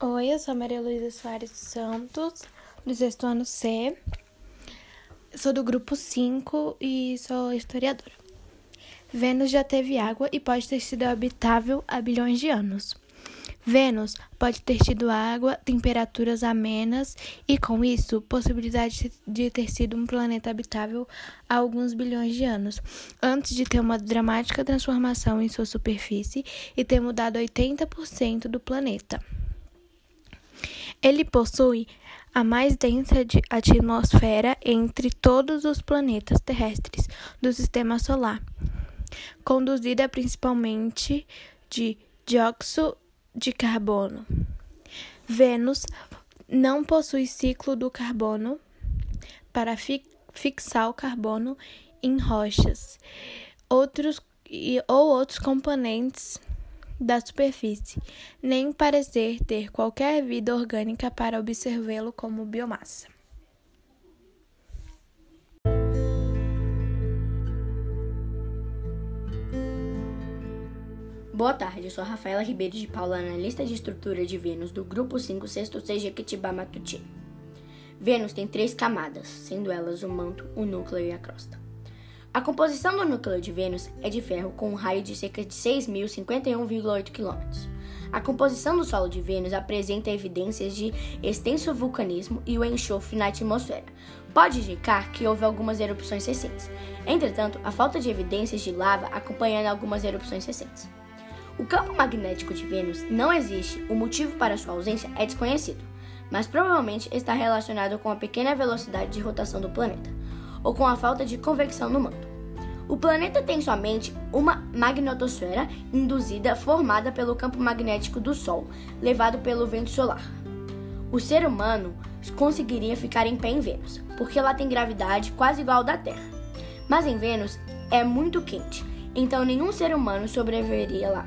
Oi, eu sou Maria Luísa Soares Santos, do sexto ano C. Sou do grupo 5 e sou historiadora. Vênus já teve água e pode ter sido habitável há bilhões de anos. Vênus pode ter tido água, temperaturas amenas e, com isso, possibilidade de ter sido um planeta habitável há alguns bilhões de anos, antes de ter uma dramática transformação em sua superfície e ter mudado 80% do planeta. Ele possui a mais densa atmosfera entre todos os planetas terrestres do sistema solar, conduzida principalmente de dióxido de carbono. Vênus não possui ciclo do carbono para fi fixar o carbono em rochas outros, e, ou outros componentes da superfície, nem parecer ter qualquer vida orgânica para observá-lo como biomassa. Boa tarde, eu sou Rafaela Ribeiro de Paula, analista de estrutura de Vênus do Grupo 5, sexto C Jequitibá Matutino. Vênus tem três camadas, sendo elas o manto, o núcleo e a crosta. A composição do núcleo de Vênus é de ferro com um raio de cerca de 6.051,8 km. A composição do solo de Vênus apresenta evidências de extenso vulcanismo e o enxofre na atmosfera. Pode indicar que houve algumas erupções recentes. Entretanto, a falta de evidências de lava acompanhando algumas erupções recentes. O campo magnético de Vênus não existe, o motivo para sua ausência é desconhecido, mas provavelmente está relacionado com a pequena velocidade de rotação do planeta ou com a falta de convecção no manto. O planeta tem somente uma magnetosfera induzida formada pelo campo magnético do Sol, levado pelo vento solar. O ser humano conseguiria ficar em pé em Vênus, porque lá tem gravidade quase igual ao da Terra. Mas em Vênus é muito quente, então nenhum ser humano sobreviveria lá.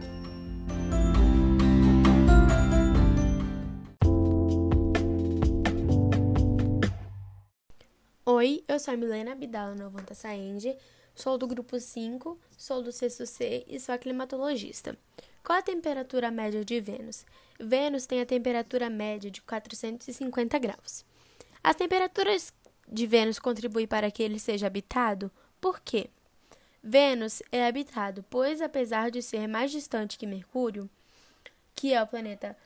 Oi, eu sou a Milena Abdala Novanta Saende, sou do grupo 5, sou do sexto C e sou climatologista. Qual a temperatura média de Vênus? Vênus tem a temperatura média de 450 graus. As temperaturas de Vênus contribuem para que ele seja habitado? Por quê? Vênus é habitado, pois apesar de ser mais distante que Mercúrio, que é o planeta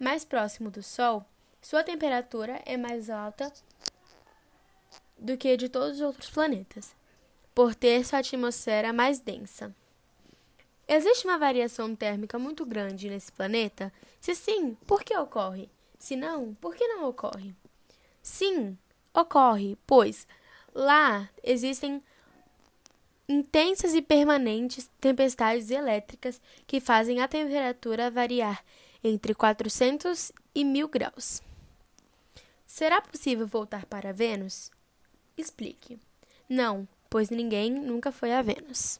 mais próximo do Sol, sua temperatura é mais alta do que de todos os outros planetas, por ter sua atmosfera mais densa. Existe uma variação térmica muito grande nesse planeta? Se sim, por que ocorre? Se não, por que não ocorre? Sim, ocorre, pois lá existem intensas e permanentes tempestades elétricas que fazem a temperatura variar entre 400 e 1000 graus. Será possível voltar para Vênus? Explique. Não, pois ninguém nunca foi a Vênus.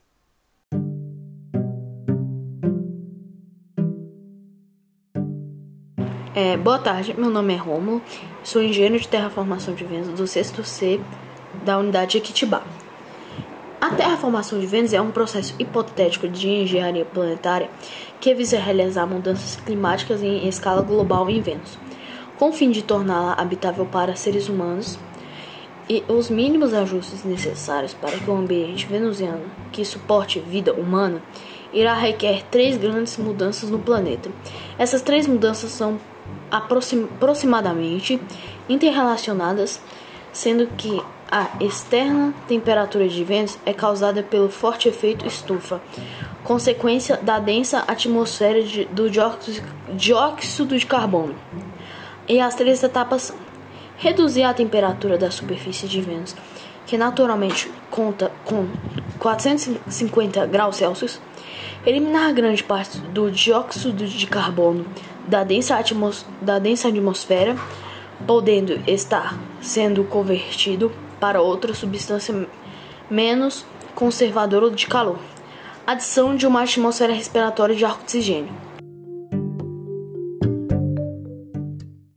É, boa tarde, meu nome é Romulo, sou engenheiro de terraformação de Vênus do 6 C da unidade Equitibá. A terraformação de Vênus é um processo hipotético de engenharia planetária que visa realizar mudanças climáticas em escala global em Vênus, com o fim de torná-la habitável para seres humanos e os mínimos ajustes necessários para que o ambiente venusiano que suporte vida humana irá requerer três grandes mudanças no planeta. Essas três mudanças são aproximadamente interrelacionadas, sendo que a externa temperatura de Vênus é causada pelo forte efeito estufa, consequência da densa atmosfera de, do dióxido de carbono. E as três etapas são reduzir a temperatura da superfície de Vênus, que naturalmente conta com 450 graus Celsius, eliminar grande parte do dióxido de carbono da densa, atmos da densa atmosfera, podendo estar sendo convertido para outra substância menos conservadora de calor. Adição de uma atmosfera respiratória de oxigênio